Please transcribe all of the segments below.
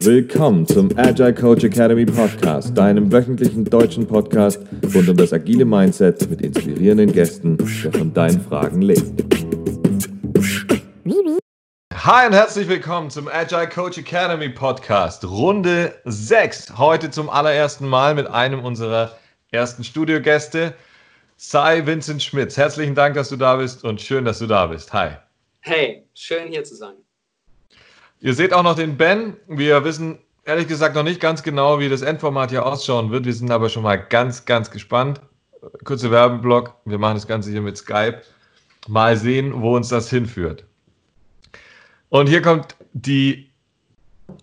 Willkommen zum Agile Coach Academy Podcast, deinem wöchentlichen deutschen Podcast rund um das agile Mindset mit inspirierenden Gästen, der von deinen Fragen lebt. Hi und herzlich willkommen zum Agile Coach Academy Podcast, Runde 6. Heute zum allerersten Mal mit einem unserer ersten Studiogäste, Sai Vincent Schmitz. Herzlichen Dank, dass du da bist und schön, dass du da bist. Hi. Hey, schön hier zu sein. Ihr seht auch noch den Ben. Wir wissen ehrlich gesagt noch nicht ganz genau, wie das Endformat hier ausschauen wird. Wir sind aber schon mal ganz, ganz gespannt. Kurzer Werbeblock. Wir machen das Ganze hier mit Skype. Mal sehen, wo uns das hinführt. Und hier kommt die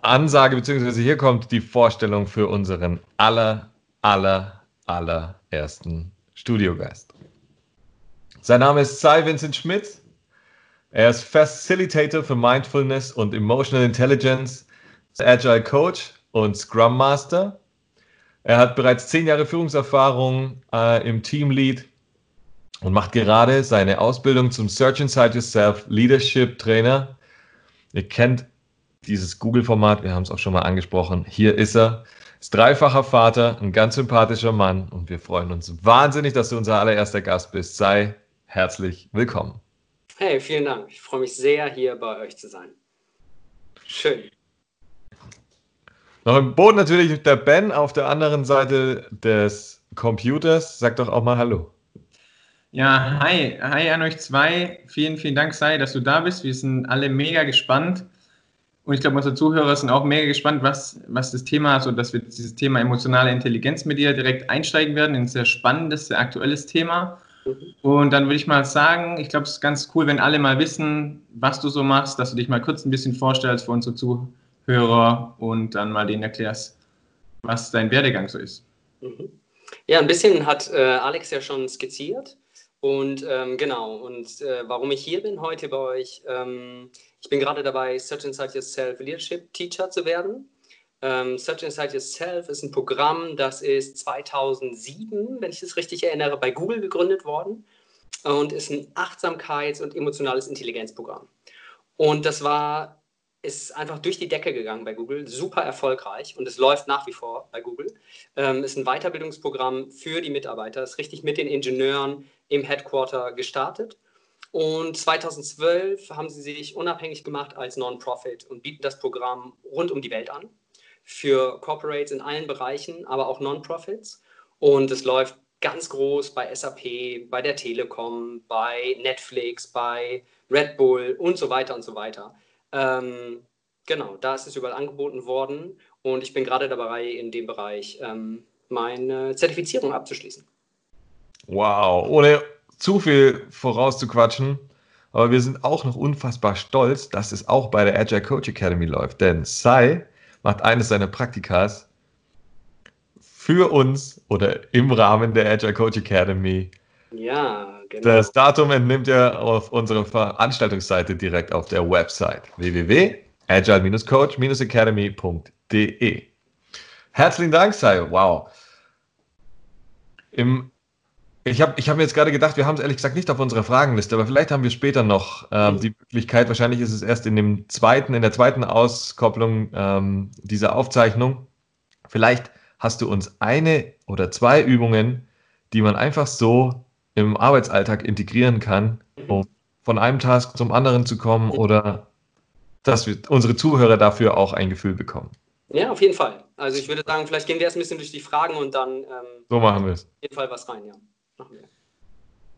Ansage, beziehungsweise hier kommt die Vorstellung für unseren aller, aller, allerersten Studiogast. Sein Name ist Cy Vincent Schmitz. Er ist Facilitator für Mindfulness und Emotional Intelligence, Agile Coach und Scrum Master. Er hat bereits zehn Jahre Führungserfahrung äh, im Teamlead und macht gerade seine Ausbildung zum Search Inside Yourself Leadership Trainer Ihr kennt dieses Google-Format, wir haben es auch schon mal angesprochen. Hier ist er. Ist dreifacher Vater, ein ganz sympathischer Mann und wir freuen uns wahnsinnig, dass du unser allererster Gast bist. Sei herzlich willkommen. Hey, vielen Dank. Ich freue mich sehr, hier bei euch zu sein. Schön. Noch im Boden natürlich der Ben auf der anderen Seite des Computers. Sag doch auch mal Hallo. Ja, hi, hi an euch zwei. Vielen, vielen Dank, Sai, dass du da bist. Wir sind alle mega gespannt. Und ich glaube, unsere Zuhörer sind auch mega gespannt, was, was das Thema, also dass wir dieses Thema emotionale Intelligenz mit dir direkt einsteigen werden, ein sehr spannendes, sehr aktuelles Thema. Und dann würde ich mal sagen, ich glaube, es ist ganz cool, wenn alle mal wissen, was du so machst, dass du dich mal kurz ein bisschen vorstellst für unsere Zuhörer und dann mal denen erklärst, was dein Werdegang so ist. Ja, ein bisschen hat äh, Alex ja schon skizziert. Und ähm, genau, und äh, warum ich hier bin heute bei euch, ähm, ich bin gerade dabei, Search Inside Yourself Leadership Teacher zu werden. Ähm, Search Inside Yourself ist ein Programm, das ist 2007, wenn ich es richtig erinnere, bei Google gegründet worden und ist ein Achtsamkeits- und emotionales Intelligenzprogramm. Und das war ist einfach durch die Decke gegangen bei Google, super erfolgreich und es läuft nach wie vor bei Google. Ähm, ist ein Weiterbildungsprogramm für die Mitarbeiter, ist richtig mit den Ingenieuren im Headquarter gestartet. Und 2012 haben sie sich unabhängig gemacht als Non-Profit und bieten das Programm rund um die Welt an. Für Corporates in allen Bereichen, aber auch Non-Profits. Und es läuft ganz groß bei SAP, bei der Telekom, bei Netflix, bei Red Bull und so weiter und so weiter. Ähm, genau, da ist es überall angeboten worden und ich bin gerade dabei, in dem Bereich ähm, meine Zertifizierung abzuschließen. Wow, ohne zu viel vorauszuquatschen, aber wir sind auch noch unfassbar stolz, dass es auch bei der Agile Coach Academy läuft, denn Sai macht eines seiner Praktikas für uns oder im Rahmen der Agile Coach Academy. Ja, Genau. Das Datum entnimmt ihr auf unserer Veranstaltungsseite direkt auf der Website www.agile-coach-academy.de. Herzlichen Dank, Sai. Wow. Im, ich habe ich hab mir jetzt gerade gedacht, wir haben es ehrlich gesagt nicht auf unserer Fragenliste, aber vielleicht haben wir später noch ähm, die Möglichkeit, wahrscheinlich ist es erst in dem zweiten, in der zweiten Auskopplung ähm, dieser Aufzeichnung. Vielleicht hast du uns eine oder zwei Übungen, die man einfach so im Arbeitsalltag integrieren kann, um von einem Task zum anderen zu kommen oder dass wir unsere Zuhörer dafür auch ein Gefühl bekommen. Ja, auf jeden Fall. Also ich würde sagen, vielleicht gehen wir erst ein bisschen durch die Fragen und dann ähm, so machen wir es. Auf jeden Fall was rein, ja.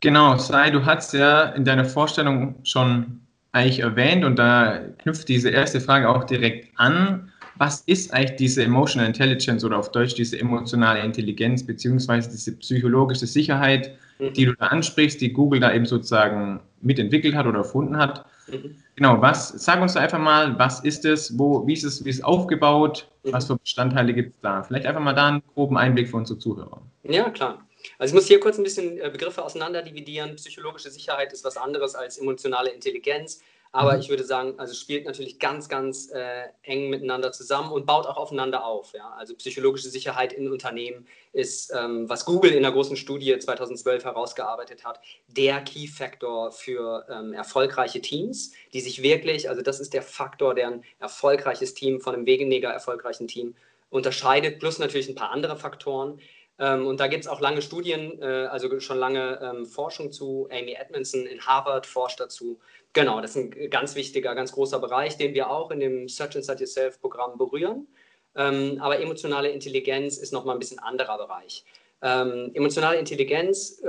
Genau, Sai, du hast ja in deiner Vorstellung schon eigentlich erwähnt und da knüpft diese erste Frage auch direkt an. Was ist eigentlich diese Emotional Intelligence oder auf Deutsch diese emotionale Intelligenz beziehungsweise diese psychologische Sicherheit, mhm. die du da ansprichst, die Google da eben sozusagen mitentwickelt hat oder erfunden hat. Mhm. Genau, was, sag uns da einfach mal, was ist es, wo, wie ist es, wie ist es aufgebaut, mhm. was für Bestandteile gibt es da? Vielleicht einfach mal da einen groben Einblick für unsere Zuhörer. Ja, klar. Also ich muss hier kurz ein bisschen äh, Begriffe auseinander dividieren. Psychologische Sicherheit ist was anderes als emotionale Intelligenz. Aber mhm. ich würde sagen, also spielt natürlich ganz, ganz äh, eng miteinander zusammen und baut auch aufeinander auf. Ja? Also psychologische Sicherheit in Unternehmen ist, ähm, was Google in einer großen Studie 2012 herausgearbeitet hat, der Key Factor für ähm, erfolgreiche Teams, die sich wirklich, also das ist der Faktor, der ein erfolgreiches Team von einem weniger erfolgreichen Team unterscheidet, plus natürlich ein paar andere Faktoren. Ähm, und da gibt es auch lange Studien, äh, also schon lange ähm, Forschung zu. Amy Edmondson in Harvard forscht dazu. Genau, das ist ein ganz wichtiger, ganz großer Bereich, den wir auch in dem Search Inside Yourself Programm berühren. Ähm, aber emotionale Intelligenz ist nochmal ein bisschen anderer Bereich. Emotionale Intelligenz,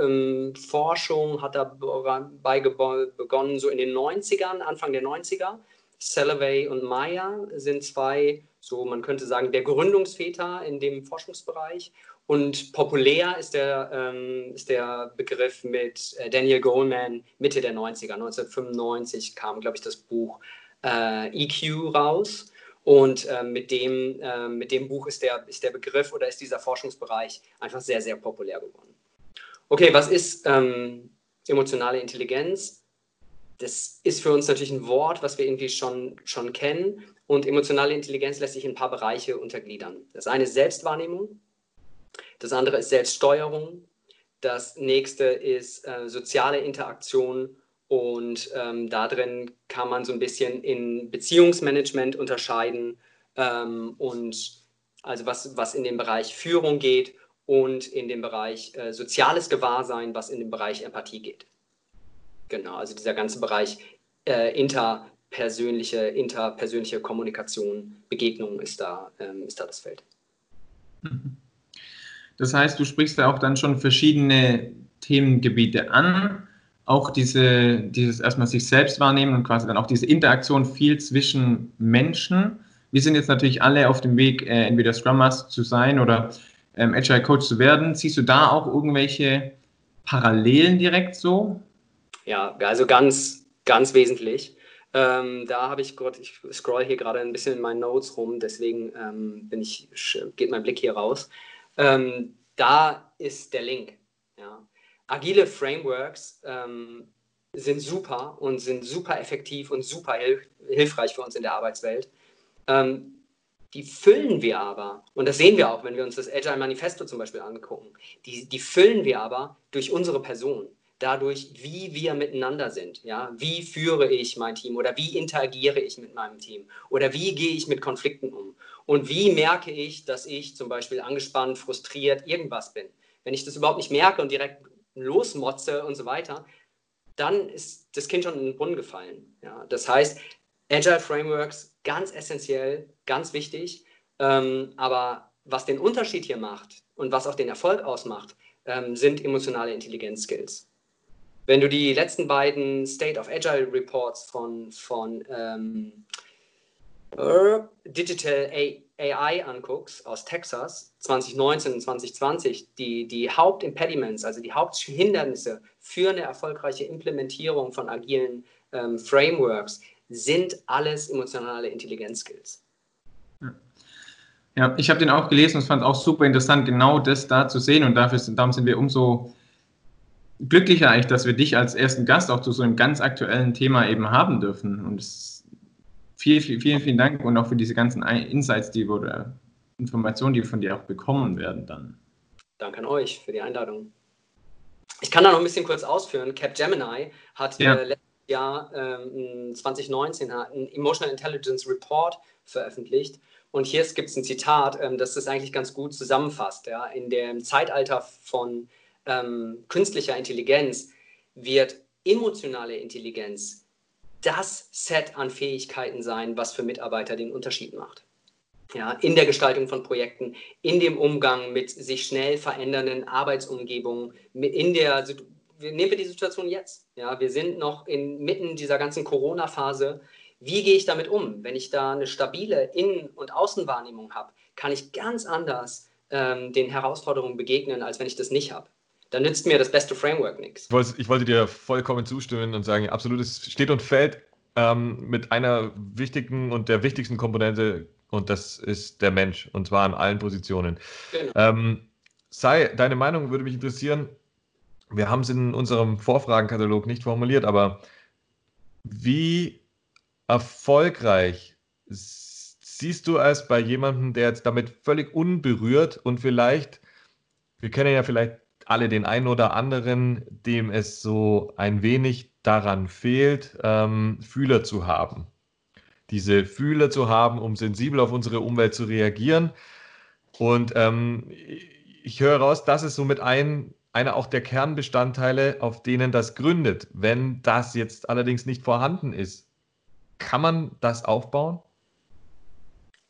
Forschung hat dabei begonnen, so in den 90ern, Anfang der 90er. Salovey und Meyer sind zwei, so man könnte sagen, der Gründungsväter in dem Forschungsbereich. Und populär ist der, ähm, ist der Begriff mit äh, Daniel Goleman Mitte der 90er. 1995 kam, glaube ich, das Buch äh, EQ raus. Und äh, mit, dem, äh, mit dem Buch ist der, ist der Begriff oder ist dieser Forschungsbereich einfach sehr, sehr populär geworden. Okay, was ist ähm, emotionale Intelligenz? Das ist für uns natürlich ein Wort, was wir irgendwie schon, schon kennen. Und emotionale Intelligenz lässt sich in ein paar Bereiche untergliedern. Das eine ist Selbstwahrnehmung, das andere ist Selbststeuerung. Das nächste ist äh, soziale Interaktion. Und ähm, da drin kann man so ein bisschen in Beziehungsmanagement unterscheiden ähm, und also was, was in den Bereich Führung geht und in den Bereich äh, soziales Gewahrsein, was in den Bereich Empathie geht. Genau, also dieser ganze Bereich äh, interpersönliche, interpersönliche Kommunikation, Begegnung ist da, ähm, ist da das Feld. Mhm. Das heißt, du sprichst da auch dann schon verschiedene Themengebiete an. Auch diese, dieses erstmal sich selbst wahrnehmen und quasi dann auch diese Interaktion viel zwischen Menschen. Wir sind jetzt natürlich alle auf dem Weg, äh, entweder Scrum Master zu sein oder ähm, Agile Coach zu werden. Siehst du da auch irgendwelche Parallelen direkt so? Ja, also ganz, ganz wesentlich. Ähm, da habe ich gerade, ich scroll hier gerade ein bisschen in meinen Notes rum, deswegen ähm, bin ich, geht mein Blick hier raus. Ähm, da ist der Link. Ja. Agile Frameworks ähm, sind super und sind super effektiv und super hilf hilfreich für uns in der Arbeitswelt. Ähm, die füllen wir aber, und das sehen wir auch, wenn wir uns das Agile Manifesto zum Beispiel angucken, die, die füllen wir aber durch unsere Person dadurch, wie wir miteinander sind. Ja? Wie führe ich mein Team oder wie interagiere ich mit meinem Team oder wie gehe ich mit Konflikten um und wie merke ich, dass ich zum Beispiel angespannt, frustriert, irgendwas bin. Wenn ich das überhaupt nicht merke und direkt losmotze und so weiter, dann ist das Kind schon in den Brunnen gefallen. Ja? Das heißt, Agile Frameworks ganz essentiell, ganz wichtig, ähm, aber was den Unterschied hier macht und was auch den Erfolg ausmacht, ähm, sind emotionale Intelligenz-Skills. Wenn du die letzten beiden State of Agile Reports von, von ähm, Digital AI anguckst aus Texas 2019 und 2020, die, die Hauptimpediments, also die Haupthindernisse für eine erfolgreiche Implementierung von agilen ähm, Frameworks, sind alles emotionale Intelligenz-Skills. Ja, ich habe den auch gelesen und fand es auch super interessant, genau das da zu sehen. Und dafür, darum sind wir umso glücklicher eigentlich, dass wir dich als ersten Gast auch zu so einem ganz aktuellen Thema eben haben dürfen. Und vielen, vielen, vielen, vielen Dank und auch für diese ganzen Insights, die oder Informationen, die von dir auch bekommen werden dann. Danke an euch für die Einladung. Ich kann da noch ein bisschen kurz ausführen. Capgemini hat ja. letztes Jahr ähm, 2019 einen Emotional Intelligence Report veröffentlicht. Und hier gibt es ein Zitat, ähm, das das eigentlich ganz gut zusammenfasst. Ja? In dem Zeitalter von ähm, künstlicher Intelligenz wird emotionale Intelligenz das Set an Fähigkeiten sein, was für Mitarbeiter den Unterschied macht. Ja, in der Gestaltung von Projekten, in dem Umgang mit sich schnell verändernden Arbeitsumgebungen, in der nehmen wir die Situation jetzt. Ja, wir sind noch inmitten dieser ganzen Corona-Phase. Wie gehe ich damit um? Wenn ich da eine stabile Innen- und Außenwahrnehmung habe, kann ich ganz anders ähm, den Herausforderungen begegnen, als wenn ich das nicht habe dann nützt mir das beste Framework nichts. Ich wollte, dir vollkommen zustimmen und sagen, absolut, es steht und fällt ähm, mit einer wichtigen und der wichtigsten Komponente und das ist der Mensch und zwar an allen Positionen. Genau. Ähm, sei, deine Meinung würde mich interessieren. Wir haben es in unserem Vorfragenkatalog nicht formuliert, aber wie erfolgreich siehst du es bei jemandem, der jetzt damit völlig unberührt und vielleicht, wir kennen ja vielleicht alle den einen oder anderen, dem es so ein wenig daran fehlt, ähm, Fühler zu haben. Diese Fühler zu haben, um sensibel auf unsere Umwelt zu reagieren. Und ähm, ich höre raus, das ist somit ein, einer auch der Kernbestandteile, auf denen das gründet. Wenn das jetzt allerdings nicht vorhanden ist, kann man das aufbauen?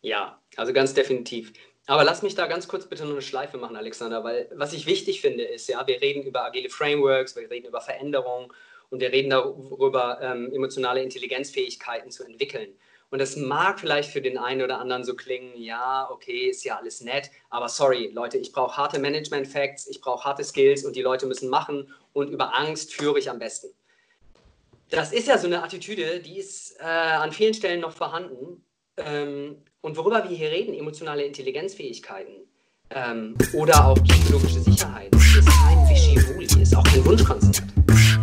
Ja, also ganz definitiv. Aber lass mich da ganz kurz bitte nur eine Schleife machen, Alexander, weil was ich wichtig finde ist, ja, wir reden über agile Frameworks, wir reden über Veränderung und wir reden darüber, ähm, emotionale Intelligenzfähigkeiten zu entwickeln. Und das mag vielleicht für den einen oder anderen so klingen, ja, okay, ist ja alles nett, aber sorry, Leute, ich brauche harte Management-Facts, ich brauche harte Skills und die Leute müssen machen und über Angst führe ich am besten. Das ist ja so eine Attitüde, die ist äh, an vielen Stellen noch vorhanden. Ähm, und worüber wir hier reden, emotionale Intelligenzfähigkeiten ähm, oder auch psychologische Sicherheit, ist kein Wischiwuli, ist auch kein Wunschkonzert.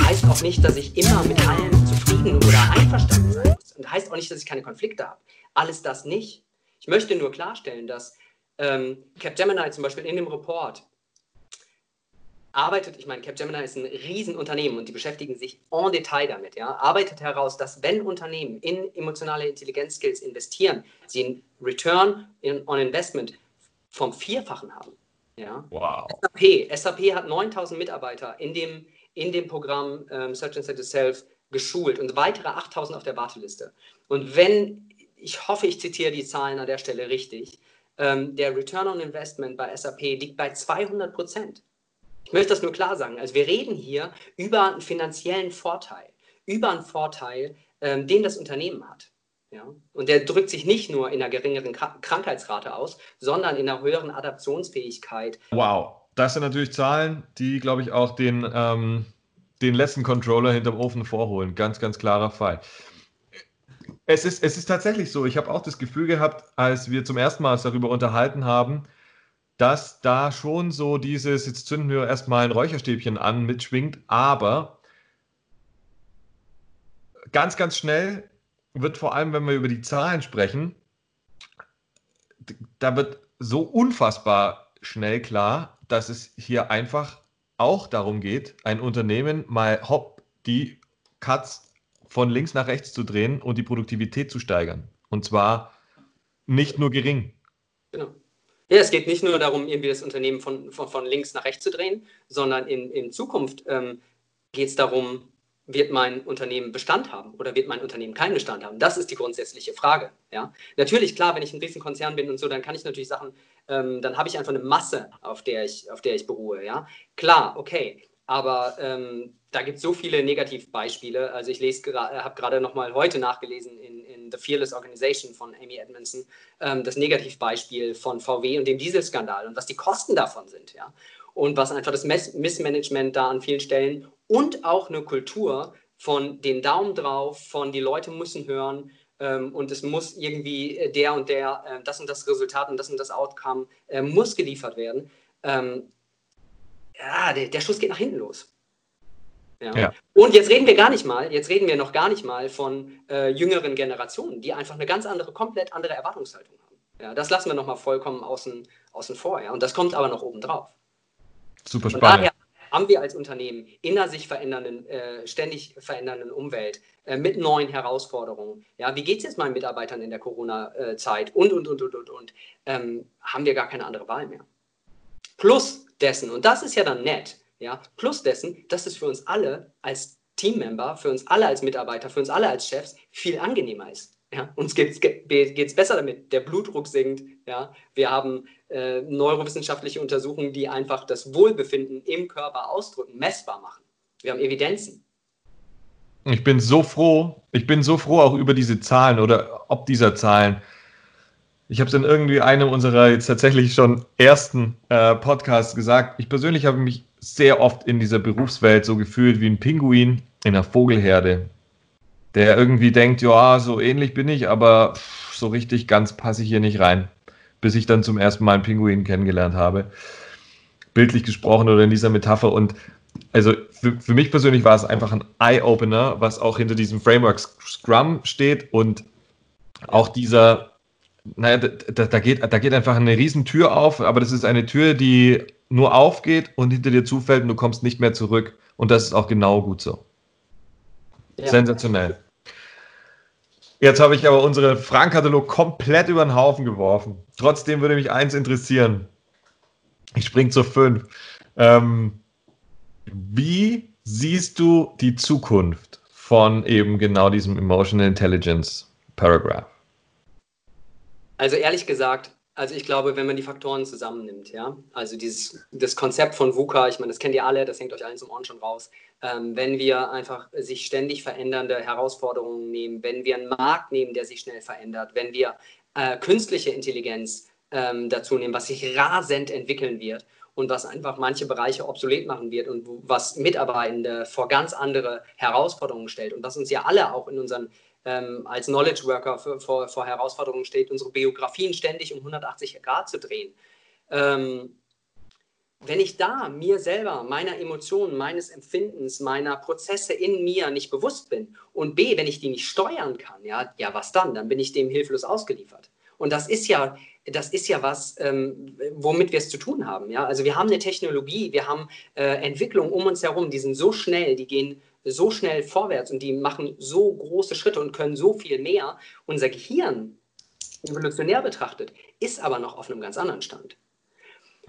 Heißt auch nicht, dass ich immer mit allen zufrieden oder einverstanden sein muss. Und heißt auch nicht, dass ich keine Konflikte habe. Alles das nicht. Ich möchte nur klarstellen, dass ähm, Capgemini zum Beispiel in dem Report arbeitet, ich meine, Capgemini ist ein Riesenunternehmen und die beschäftigen sich en Detail damit, ja, arbeitet heraus, dass wenn Unternehmen in emotionale Intelligenzskills investieren, sie einen Return on Investment vom Vierfachen haben. Ja. Wow. SAP, SAP hat 9000 Mitarbeiter in dem, in dem Programm ähm, Search and Set Yourself geschult und weitere 8000 auf der Warteliste. Und wenn, ich hoffe, ich zitiere die Zahlen an der Stelle richtig, ähm, der Return on Investment bei SAP liegt bei 200 Prozent. Ich möchte das nur klar sagen. Also wir reden hier über einen finanziellen Vorteil, über einen Vorteil, ähm, den das Unternehmen hat. Ja? Und der drückt sich nicht nur in einer geringeren Krankheitsrate aus, sondern in einer höheren Adaptionsfähigkeit. Wow, das sind natürlich Zahlen, die, glaube ich, auch den, ähm, den letzten Controller hinterm Ofen vorholen. Ganz, ganz klarer Fall. Es ist, es ist tatsächlich so. Ich habe auch das Gefühl gehabt, als wir zum ersten Mal darüber unterhalten haben, dass da schon so dieses, jetzt zünden wir erstmal ein Räucherstäbchen an, mitschwingt, aber ganz, ganz schnell wird vor allem, wenn wir über die Zahlen sprechen, da wird so unfassbar schnell klar, dass es hier einfach auch darum geht, ein Unternehmen mal hopp die Cuts von links nach rechts zu drehen und die Produktivität zu steigern. Und zwar nicht nur gering. Genau. Ja, es geht nicht nur darum, irgendwie das Unternehmen von, von, von links nach rechts zu drehen, sondern in, in Zukunft ähm, geht es darum, wird mein Unternehmen Bestand haben oder wird mein Unternehmen keinen Bestand haben? Das ist die grundsätzliche Frage. Ja? Natürlich, klar, wenn ich ein Riesenkonzern bin und so, dann kann ich natürlich Sachen, ähm, dann habe ich einfach eine Masse, auf der ich, auf der ich beruhe. Ja? Klar, okay. Aber ähm, da gibt es so viele Negativbeispiele. Also ich lese habe gerade noch mal heute nachgelesen in, in The Fearless Organization von Amy Edmondson, ähm, das Negativbeispiel von VW und dem Dieselskandal und was die Kosten davon sind. Ja? Und was einfach das Missmanagement da an vielen Stellen und auch eine Kultur von den Daumen drauf, von die Leute müssen hören ähm, und es muss irgendwie äh, der und der, äh, das und das Resultat und das und das Outcome äh, muss geliefert werden. Ja, der, der Schuss geht nach hinten los. Ja. ja. Und jetzt reden wir gar nicht mal, jetzt reden wir noch gar nicht mal von äh, jüngeren Generationen, die einfach eine ganz andere, komplett andere Erwartungshaltung haben. Ja, das lassen wir nochmal vollkommen außen, außen vor. Ja. Und das kommt aber noch obendrauf. Super spannend. Von daher haben wir als Unternehmen in einer sich verändernden, äh, ständig verändernden Umwelt äh, mit neuen Herausforderungen. Ja, wie geht es jetzt meinen Mitarbeitern in der Corona-Zeit und, und, und, und, und, und, ähm, haben wir gar keine andere Wahl mehr. Plus dessen, und das ist ja dann nett, ja, plus dessen, dass es für uns alle als Teammember, für uns alle als Mitarbeiter, für uns alle als Chefs viel angenehmer ist. Ja, uns geht es besser damit, der Blutdruck sinkt. Ja, wir haben äh, neurowissenschaftliche Untersuchungen, die einfach das Wohlbefinden im Körper ausdrücken, messbar machen. Wir haben Evidenzen. Ich bin so froh, ich bin so froh auch über diese Zahlen oder ob dieser Zahlen, ich habe es in irgendwie einem unserer jetzt tatsächlich schon ersten äh, Podcasts gesagt. Ich persönlich habe mich sehr oft in dieser Berufswelt so gefühlt wie ein Pinguin in einer Vogelherde, der irgendwie denkt, ja, so ähnlich bin ich, aber so richtig ganz passe ich hier nicht rein, bis ich dann zum ersten Mal einen Pinguin kennengelernt habe. Bildlich gesprochen oder in dieser Metapher. Und also für, für mich persönlich war es einfach ein Eye-Opener, was auch hinter diesem Framework Scrum steht und auch dieser, naja, da, da, geht, da geht einfach eine riesen Tür auf, aber das ist eine Tür, die nur aufgeht und hinter dir zufällt und du kommst nicht mehr zurück. Und das ist auch genau gut so. Ja. Sensationell. Jetzt habe ich aber unseren Fragenkatalog komplett über den Haufen geworfen. Trotzdem würde mich eins interessieren. Ich springe zu fünf. Ähm, wie siehst du die Zukunft von eben genau diesem Emotional Intelligence Paragraph? Also ehrlich gesagt, also ich glaube, wenn man die Faktoren zusammennimmt, ja, also dieses das Konzept von VUCA, ich meine, das kennt ihr alle, das hängt euch allen zum Ohren schon raus. Ähm, wenn wir einfach sich ständig verändernde Herausforderungen nehmen, wenn wir einen Markt nehmen, der sich schnell verändert, wenn wir äh, künstliche Intelligenz ähm, dazu nehmen, was sich rasend entwickeln wird und was einfach manche Bereiche obsolet machen wird und was Mitarbeitende vor ganz andere Herausforderungen stellt und was uns ja alle auch in unseren ähm, als Knowledge Worker für, vor, vor, Herausforderungen steht, unsere Biografien ständig um 180 Grad zu drehen. Ähm, wenn ich da mir selber, meiner Emotionen, meines Empfindens, meiner Prozesse in mir nicht bewusst bin und B, wenn ich die nicht steuern kann, ja, ja, was dann? Dann bin ich dem hilflos ausgeliefert. Und das ist ja, das ist ja was, ähm, womit wir es zu tun haben. Ja? Also wir haben eine Technologie, wir haben äh, Entwicklungen um uns herum, die sind so schnell, die gehen so schnell vorwärts und die machen so große Schritte und können so viel mehr. Unser Gehirn, evolutionär betrachtet, ist aber noch auf einem ganz anderen Stand.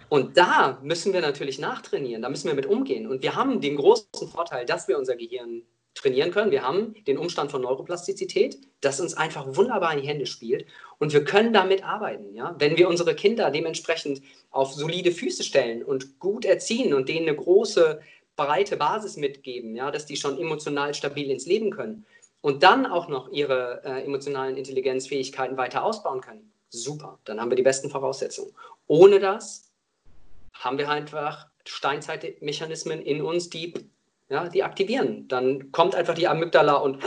Und da müssen wir natürlich nachtrainieren, da müssen wir mit umgehen. Und wir haben den großen Vorteil, dass wir unser Gehirn trainieren können. Wir haben den Umstand von Neuroplastizität, das uns einfach wunderbar in die Hände spielt. Und wir können damit arbeiten. Ja? Wenn wir unsere Kinder dementsprechend auf solide Füße stellen und gut erziehen und denen eine große breite Basis mitgeben, ja, dass die schon emotional stabil ins Leben können und dann auch noch ihre äh, emotionalen Intelligenzfähigkeiten weiter ausbauen können, super, dann haben wir die besten Voraussetzungen. Ohne das haben wir einfach Steinzeitmechanismen in uns, die, ja, die aktivieren. Dann kommt einfach die Amygdala und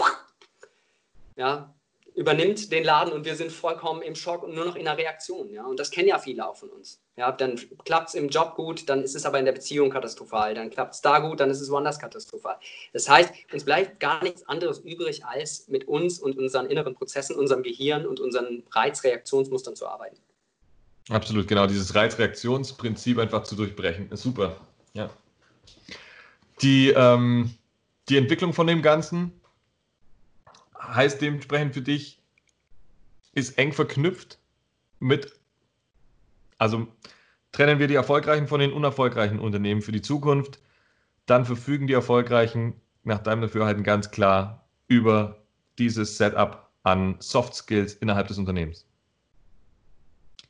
ja, übernimmt den Laden und wir sind vollkommen im Schock und nur noch in der Reaktion. Ja? Und das kennen ja viele auch von uns. Ja, dann klappt es im Job gut, dann ist es aber in der Beziehung katastrophal. Dann klappt es da gut, dann ist es woanders katastrophal. Das heißt, uns bleibt gar nichts anderes übrig, als mit uns und unseren inneren Prozessen, unserem Gehirn und unseren Reizreaktionsmustern zu arbeiten. Absolut, genau. Dieses Reizreaktionsprinzip einfach zu durchbrechen. Ist super. Ja. Die, ähm, die Entwicklung von dem Ganzen, heißt dementsprechend für dich, ist eng verknüpft mit, also trennen wir die erfolgreichen von den unerfolgreichen Unternehmen für die Zukunft, dann verfügen die erfolgreichen nach deinem Dafürhalten ganz klar über dieses Setup an Soft Skills innerhalb des Unternehmens.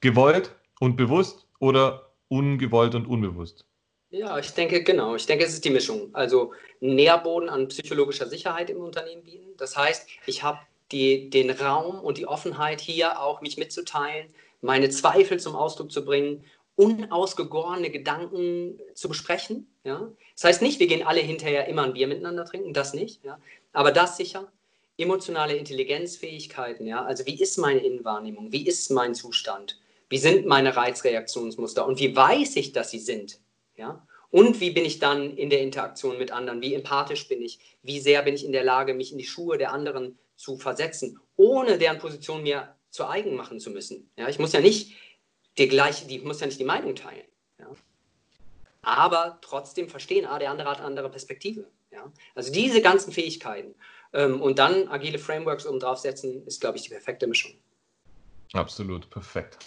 Gewollt und bewusst oder ungewollt und unbewusst? Ja, ich denke, genau. Ich denke, es ist die Mischung. Also Nährboden an psychologischer Sicherheit im Unternehmen bieten. Das heißt, ich habe den Raum und die Offenheit hier auch, mich mitzuteilen, meine Zweifel zum Ausdruck zu bringen, unausgegorene Gedanken zu besprechen. Ja? Das heißt nicht, wir gehen alle hinterher immer ein Bier miteinander trinken, das nicht. Ja? Aber das sicher. Emotionale Intelligenzfähigkeiten, ja, also wie ist meine Innenwahrnehmung, wie ist mein Zustand, wie sind meine Reizreaktionsmuster und wie weiß ich, dass sie sind, ja? Und wie bin ich dann in der Interaktion mit anderen? Wie empathisch bin ich? Wie sehr bin ich in der Lage, mich in die Schuhe der anderen zu versetzen, ohne deren Position mir zu eigen machen zu müssen? Ja, ich muss ja nicht die gleiche, die muss ja nicht die Meinung teilen. Ja? Aber trotzdem verstehen, ah, der andere hat eine andere Perspektive. Ja? Also diese ganzen Fähigkeiten ähm, und dann agile Frameworks oben draufsetzen, ist, glaube ich, die perfekte Mischung. Absolut, perfekt.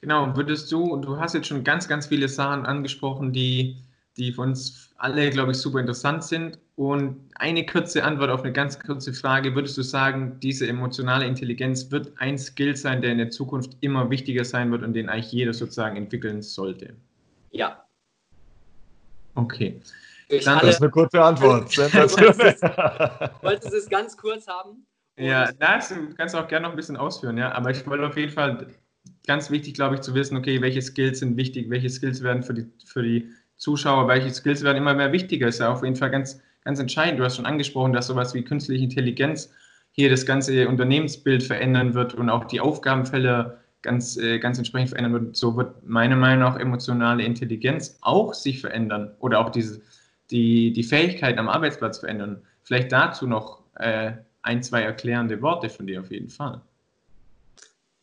Genau, würdest du, du hast jetzt schon ganz, ganz viele Sachen angesprochen, die, die für uns alle, glaube ich, super interessant sind. Und eine kurze Antwort auf eine ganz kurze Frage, würdest du sagen, diese emotionale Intelligenz wird ein Skill sein, der in der Zukunft immer wichtiger sein wird und den eigentlich jeder sozusagen entwickeln sollte? Ja. Okay. Dann, das ist eine kurze Antwort. Wolltest du es ganz kurz haben? ja, das kannst du auch gerne noch ein bisschen ausführen, ja. Aber ich wollte auf jeden Fall ganz wichtig, glaube ich, zu wissen, okay, welche Skills sind wichtig, welche Skills werden für die, für die Zuschauer, welche Skills werden immer mehr wichtiger. Ist ja auf jeden Fall ganz, ganz entscheidend. Du hast schon angesprochen, dass sowas wie künstliche Intelligenz hier das ganze Unternehmensbild verändern wird und auch die Aufgabenfälle ganz, äh, ganz entsprechend verändern wird. So wird meiner Meinung nach emotionale Intelligenz auch sich verändern oder auch diese, die, die Fähigkeiten am Arbeitsplatz verändern. Vielleicht dazu noch äh, ein, zwei erklärende Worte von dir auf jeden Fall.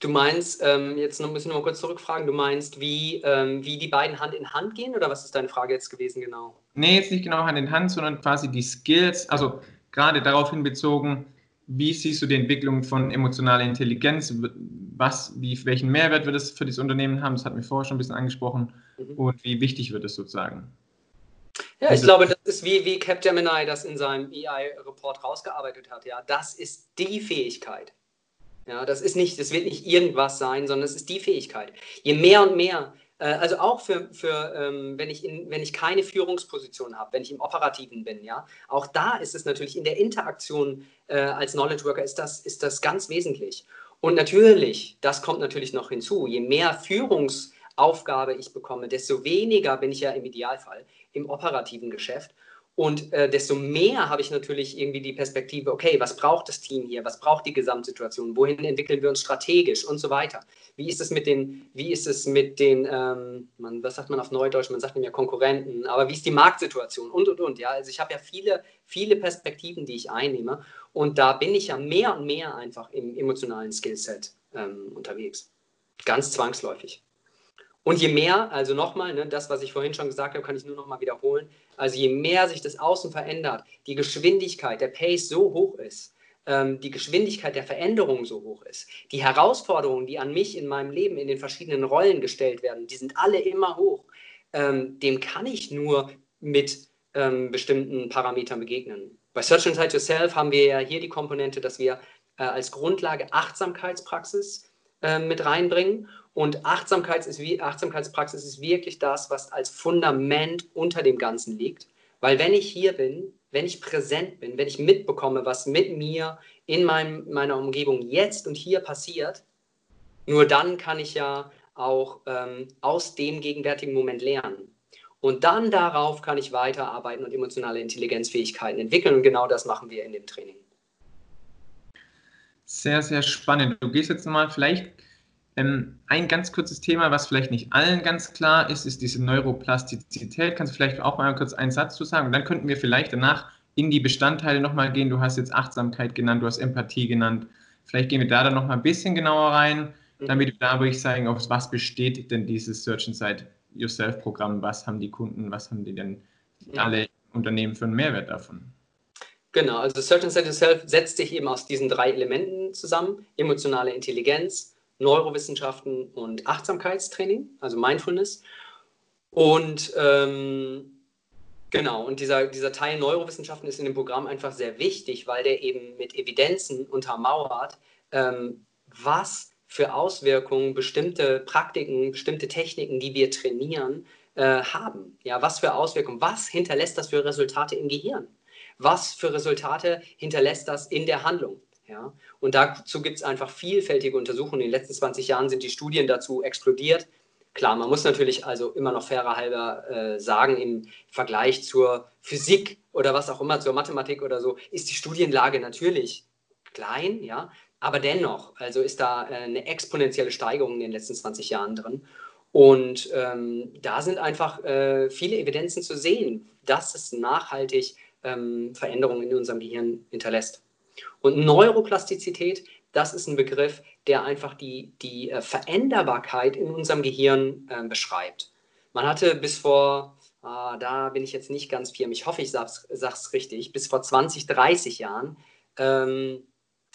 Du meinst, ähm, jetzt noch, müssen wir mal kurz zurückfragen, du meinst, wie, ähm, wie die beiden Hand in Hand gehen oder was ist deine Frage jetzt gewesen genau? Nee, jetzt nicht genau Hand in Hand, sondern quasi die Skills, also gerade daraufhin bezogen, wie siehst du die Entwicklung von emotionaler Intelligenz? Was, wie, welchen Mehrwert wird es für das Unternehmen haben? Das hatten wir vorher schon ein bisschen angesprochen. Mhm. Und wie wichtig wird es sozusagen? Ja, ich also, glaube, das ist wie, wie Capgemini das in seinem EI-Report rausgearbeitet hat. Ja, das ist die Fähigkeit. Ja, das ist nicht, das wird nicht irgendwas sein, sondern es ist die Fähigkeit. Je mehr und mehr äh, also auch für, für ähm, wenn, ich in, wenn ich keine Führungsposition habe, wenn ich im Operativen bin, ja, auch da ist es natürlich in der Interaktion äh, als Knowledge Worker ist das, ist das ganz wesentlich. Und natürlich, das kommt natürlich noch hinzu, je mehr Führungsaufgabe ich bekomme, desto weniger bin ich ja im Idealfall im operativen Geschäft und äh, desto mehr habe ich natürlich irgendwie die Perspektive, okay, was braucht das Team hier? Was braucht die Gesamtsituation? Wohin entwickeln wir uns strategisch und so weiter? Wie ist es mit den, wie ist es mit den, ähm, man, was sagt man auf Neudeutsch? Man sagt mehr Konkurrenten, aber wie ist die Marktsituation und und und? Ja, also ich habe ja viele, viele Perspektiven, die ich einnehme. Und da bin ich ja mehr und mehr einfach im emotionalen Skillset ähm, unterwegs. Ganz zwangsläufig. Und je mehr, also nochmal, ne, das, was ich vorhin schon gesagt habe, kann ich nur nochmal wiederholen. Also je mehr sich das Außen verändert, die Geschwindigkeit, der Pace so hoch ist, ähm, die Geschwindigkeit der Veränderung so hoch ist, die Herausforderungen, die an mich in meinem Leben in den verschiedenen Rollen gestellt werden, die sind alle immer hoch. Ähm, dem kann ich nur mit ähm, bestimmten Parametern begegnen. Bei Search Inside Yourself haben wir ja hier die Komponente, dass wir äh, als Grundlage Achtsamkeitspraxis mit reinbringen und Achtsamkeit ist Achtsamkeitspraxis ist wirklich das, was als Fundament unter dem Ganzen liegt. Weil wenn ich hier bin, wenn ich präsent bin, wenn ich mitbekomme, was mit mir in meinem, meiner Umgebung jetzt und hier passiert, nur dann kann ich ja auch ähm, aus dem gegenwärtigen Moment lernen. Und dann darauf kann ich weiterarbeiten und emotionale Intelligenzfähigkeiten entwickeln. Und genau das machen wir in dem Training. Sehr, sehr spannend. Du gehst jetzt mal vielleicht ein ganz kurzes Thema, was vielleicht nicht allen ganz klar ist, ist diese Neuroplastizität. Kannst du vielleicht auch mal kurz einen Satz zu sagen? Und dann könnten wir vielleicht danach in die Bestandteile nochmal gehen. Du hast jetzt Achtsamkeit genannt, du hast Empathie genannt. Vielleicht gehen wir da dann nochmal ein bisschen genauer rein, mhm. damit wir dadurch sagen, auf was besteht denn dieses Search Inside Yourself Programm? Was haben die Kunden, was haben die denn alle Unternehmen für einen Mehrwert davon? Genau, also Search Inside Yourself setzt sich eben aus diesen drei Elementen zusammen: emotionale Intelligenz, Neurowissenschaften und Achtsamkeitstraining, also Mindfulness. Und ähm, genau, und dieser, dieser Teil Neurowissenschaften ist in dem Programm einfach sehr wichtig, weil der eben mit Evidenzen untermauert, ähm, was für Auswirkungen bestimmte Praktiken, bestimmte Techniken, die wir trainieren, äh, haben. Ja, was für Auswirkungen, was hinterlässt das für Resultate im Gehirn? Was für Resultate hinterlässt das in der Handlung? Ja? Und dazu gibt es einfach vielfältige Untersuchungen. In den letzten 20 Jahren sind die Studien dazu explodiert. Klar, man muss natürlich also immer noch fairer halber äh, sagen, im Vergleich zur Physik oder was auch immer, zur Mathematik oder so, ist die Studienlage natürlich klein, ja, aber dennoch, also ist da äh, eine exponentielle Steigerung in den letzten 20 Jahren drin. Und ähm, da sind einfach äh, viele Evidenzen zu sehen, dass es nachhaltig ähm, Veränderungen in unserem Gehirn hinterlässt. Und Neuroplastizität, das ist ein Begriff, der einfach die, die äh, Veränderbarkeit in unserem Gehirn äh, beschreibt. Man hatte bis vor, ah, da bin ich jetzt nicht ganz firm, ich hoffe, ich sage es richtig, bis vor 20, 30 Jahren, ähm,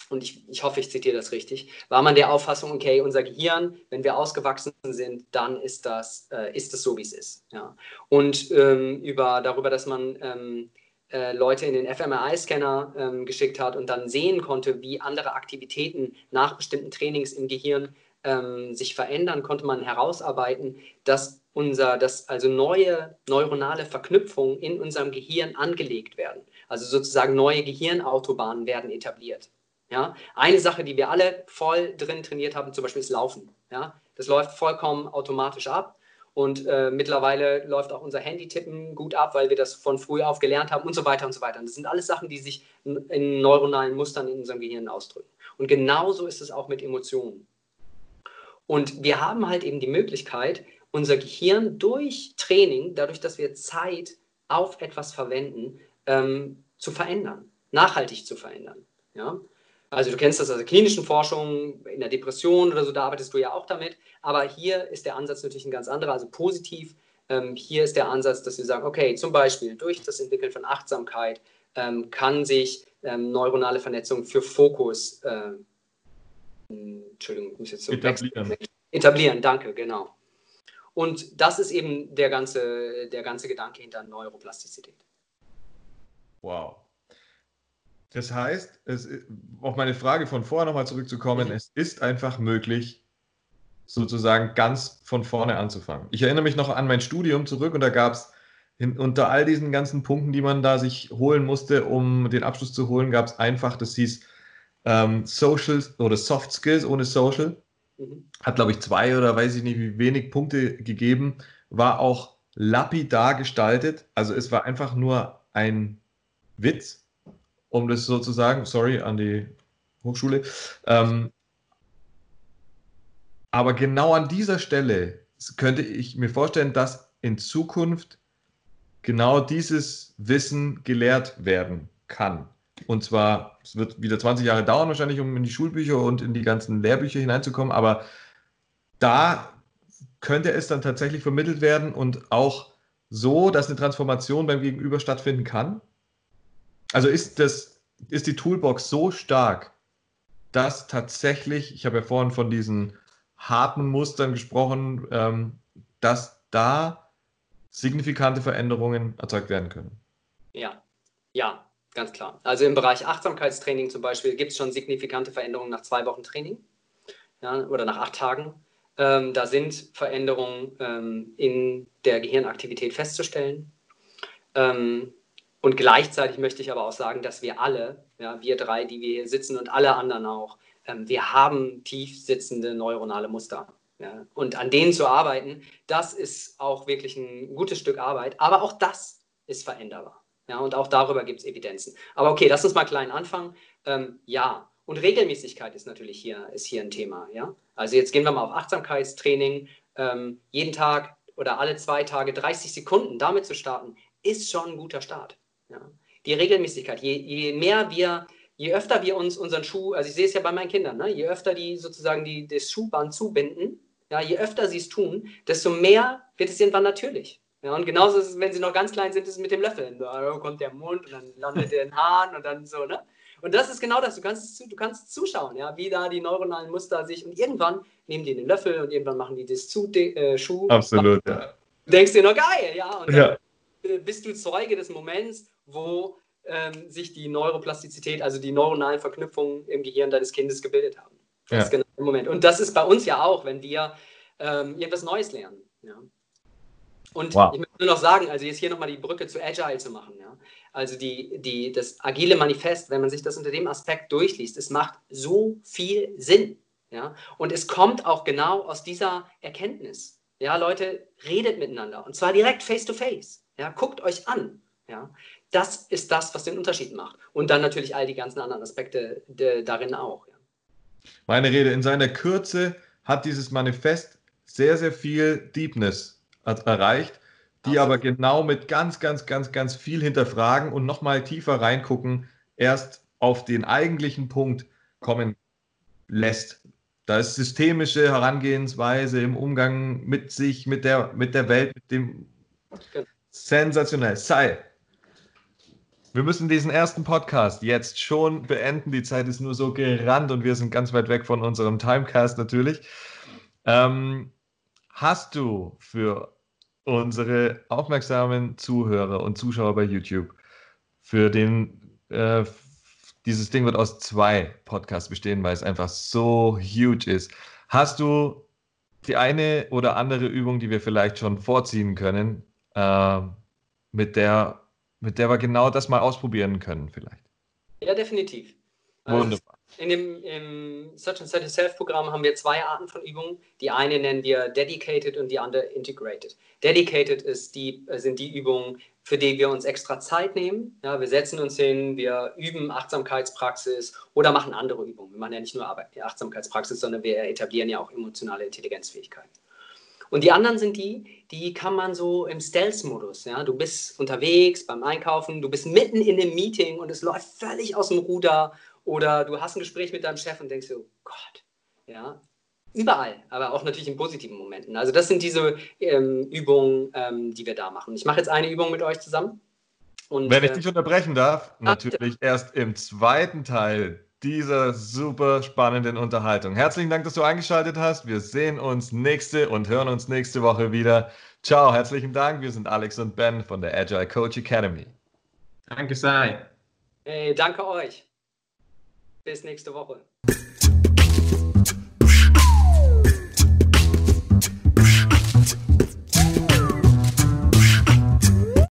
und ich, ich hoffe, ich zitiere das richtig, war man der Auffassung, okay, unser Gehirn, wenn wir ausgewachsen sind, dann ist das, äh, ist das so, wie es ist. Ja. Und ähm, über, darüber, dass man ähm, äh, Leute in den fMRI-Scanner ähm, geschickt hat und dann sehen konnte, wie andere Aktivitäten nach bestimmten Trainings im Gehirn ähm, sich verändern, konnte man herausarbeiten, dass unser, dass also neue neuronale Verknüpfungen in unserem Gehirn angelegt werden. Also sozusagen neue Gehirnautobahnen werden etabliert. Ja? Eine Sache, die wir alle voll drin trainiert haben, zum Beispiel ist Laufen. Ja? Das läuft vollkommen automatisch ab. Und äh, mittlerweile läuft auch unser Handytippen gut ab, weil wir das von früh auf gelernt haben und so weiter und so weiter. Und das sind alles Sachen, die sich in neuronalen Mustern in unserem Gehirn ausdrücken. Und genauso ist es auch mit Emotionen. Und wir haben halt eben die Möglichkeit, unser Gehirn durch Training, dadurch, dass wir Zeit auf etwas verwenden, ähm, zu verändern, nachhaltig zu verändern. Ja? Also du kennst das aus der klinischen Forschung, in der Depression oder so, da arbeitest du ja auch damit. Aber hier ist der Ansatz natürlich ein ganz anderer, also positiv. Ähm, hier ist der Ansatz, dass wir sagen, okay, zum Beispiel durch das Entwickeln von Achtsamkeit ähm, kann sich ähm, neuronale Vernetzung für Fokus, äh, Entschuldigung, ich muss jetzt so etablieren. etablieren, danke, genau. Und das ist eben der ganze, der ganze Gedanke hinter Neuroplastizität. Wow. Das heißt, es, auf meine Frage von vorher nochmal zurückzukommen, mhm. es ist einfach möglich, sozusagen ganz von vorne anzufangen. Ich erinnere mich noch an mein Studium zurück und da gab es unter all diesen ganzen Punkten, die man da sich holen musste, um den Abschluss zu holen, gab es einfach, das hieß ähm, Social oder Soft Skills ohne Social. Mhm. Hat, glaube ich, zwei oder weiß ich nicht, wie wenig Punkte gegeben, war auch lapidar gestaltet. Also es war einfach nur ein Witz, um das so zu sagen. Sorry an die Hochschule. Ähm, aber genau an dieser Stelle könnte ich mir vorstellen, dass in Zukunft genau dieses Wissen gelehrt werden kann. Und zwar, es wird wieder 20 Jahre dauern wahrscheinlich, um in die Schulbücher und in die ganzen Lehrbücher hineinzukommen, aber da könnte es dann tatsächlich vermittelt werden und auch so, dass eine Transformation beim Gegenüber stattfinden kann. Also ist, das, ist die Toolbox so stark, dass tatsächlich, ich habe ja vorhin von diesen harten Mustern gesprochen, ähm, dass da signifikante Veränderungen erzeugt werden können. Ja, ja, ganz klar. Also im Bereich Achtsamkeitstraining zum Beispiel gibt es schon signifikante Veränderungen nach zwei Wochen Training ja, oder nach acht Tagen. Ähm, da sind Veränderungen ähm, in der Gehirnaktivität festzustellen. Ähm, und gleichzeitig möchte ich aber auch sagen, dass wir alle, ja, wir drei, die wir hier sitzen und alle anderen auch, ähm, wir haben tief sitzende neuronale Muster. Ja? Und an denen zu arbeiten, das ist auch wirklich ein gutes Stück Arbeit. Aber auch das ist veränderbar. Ja? Und auch darüber gibt es Evidenzen. Aber okay, lass uns mal klein anfangen. Ähm, ja, und Regelmäßigkeit ist natürlich hier, ist hier ein Thema. Ja? Also jetzt gehen wir mal auf Achtsamkeitstraining. Ähm, jeden Tag oder alle zwei Tage 30 Sekunden damit zu starten, ist schon ein guter Start. Ja? Die Regelmäßigkeit, je, je mehr wir je öfter wir uns unseren Schuh, also ich sehe es ja bei meinen Kindern, ne, je öfter die sozusagen die, das Schuhband zubinden, ja, je öfter sie es tun, desto mehr wird es irgendwann natürlich. Ja, und genauso ist es, wenn sie noch ganz klein sind, ist es mit dem Löffel. Da kommt der Mund und dann landet der in den Haaren und dann so, ne? Und das ist genau das. Du kannst, du kannst zuschauen, ja, wie da die neuronalen Muster sich und irgendwann nehmen die den Löffel und irgendwann machen die das zu äh, Schuh. Absolut, ja. Du denkst dir noch geil, ja. Und dann ja. Bist du Zeuge des Moments, wo ähm, sich die Neuroplastizität, also die neuronalen Verknüpfungen im Gehirn deines Kindes gebildet haben. Das ja. ist genau der Moment. Und das ist bei uns ja auch, wenn wir ähm, irgendwas Neues lernen. Ja. Und wow. ich möchte nur noch sagen, also jetzt hier nochmal die Brücke zu Agile zu machen. Ja. Also die, die, das agile Manifest, wenn man sich das unter dem Aspekt durchliest, es macht so viel Sinn. Ja. Und es kommt auch genau aus dieser Erkenntnis. Ja, Leute, redet miteinander und zwar direkt face to face. Ja, guckt euch an. Ja, das ist das, was den Unterschied macht. Und dann natürlich all die ganzen anderen Aspekte de, darin auch. Ja. Meine Rede, in seiner Kürze hat dieses Manifest sehr, sehr viel Deepness erreicht, die aber genau mit ganz, ganz, ganz, ganz viel hinterfragen und nochmal tiefer reingucken, erst auf den eigentlichen Punkt kommen lässt. Da ist systemische Herangehensweise im Umgang mit sich, mit der, mit der Welt, mit dem genau. Sensationell. Sei, wir müssen diesen ersten Podcast jetzt schon beenden. Die Zeit ist nur so gerannt und wir sind ganz weit weg von unserem Timecast natürlich. Ähm, hast du für unsere aufmerksamen Zuhörer und Zuschauer bei YouTube, für den äh, dieses Ding wird aus zwei Podcasts bestehen, weil es einfach so huge ist. Hast du die eine oder andere Übung, die wir vielleicht schon vorziehen können, äh, mit der mit der wir genau das mal ausprobieren können, vielleicht. Ja, definitiv. Also Wunderbar. In dem im Search and Set Yourself Programm haben wir zwei Arten von Übungen. Die eine nennen wir Dedicated und die andere Integrated. Dedicated ist die, sind die Übungen, für die wir uns extra Zeit nehmen. Ja, wir setzen uns hin, wir üben Achtsamkeitspraxis oder machen andere Übungen. Wir machen ja nicht nur Achtsamkeitspraxis, sondern wir etablieren ja auch emotionale Intelligenzfähigkeiten. Und die anderen sind die, die kann man so im Stealth-Modus. Ja? Du bist unterwegs beim Einkaufen, du bist mitten in einem Meeting und es läuft völlig aus dem Ruder oder du hast ein Gespräch mit deinem Chef und denkst so, Gott, ja, überall, aber auch natürlich in positiven Momenten. Also das sind diese ähm, Übungen, ähm, die wir da machen. Ich mache jetzt eine Übung mit euch zusammen. Und, Wenn ich äh, dich unterbrechen darf, natürlich erst im zweiten Teil dieser super spannenden Unterhaltung. Herzlichen Dank, dass du eingeschaltet hast. Wir sehen uns nächste und hören uns nächste Woche wieder. Ciao, herzlichen Dank. Wir sind Alex und Ben von der Agile Coach Academy. Danke, Sai. Hey, danke euch. Bis nächste Woche.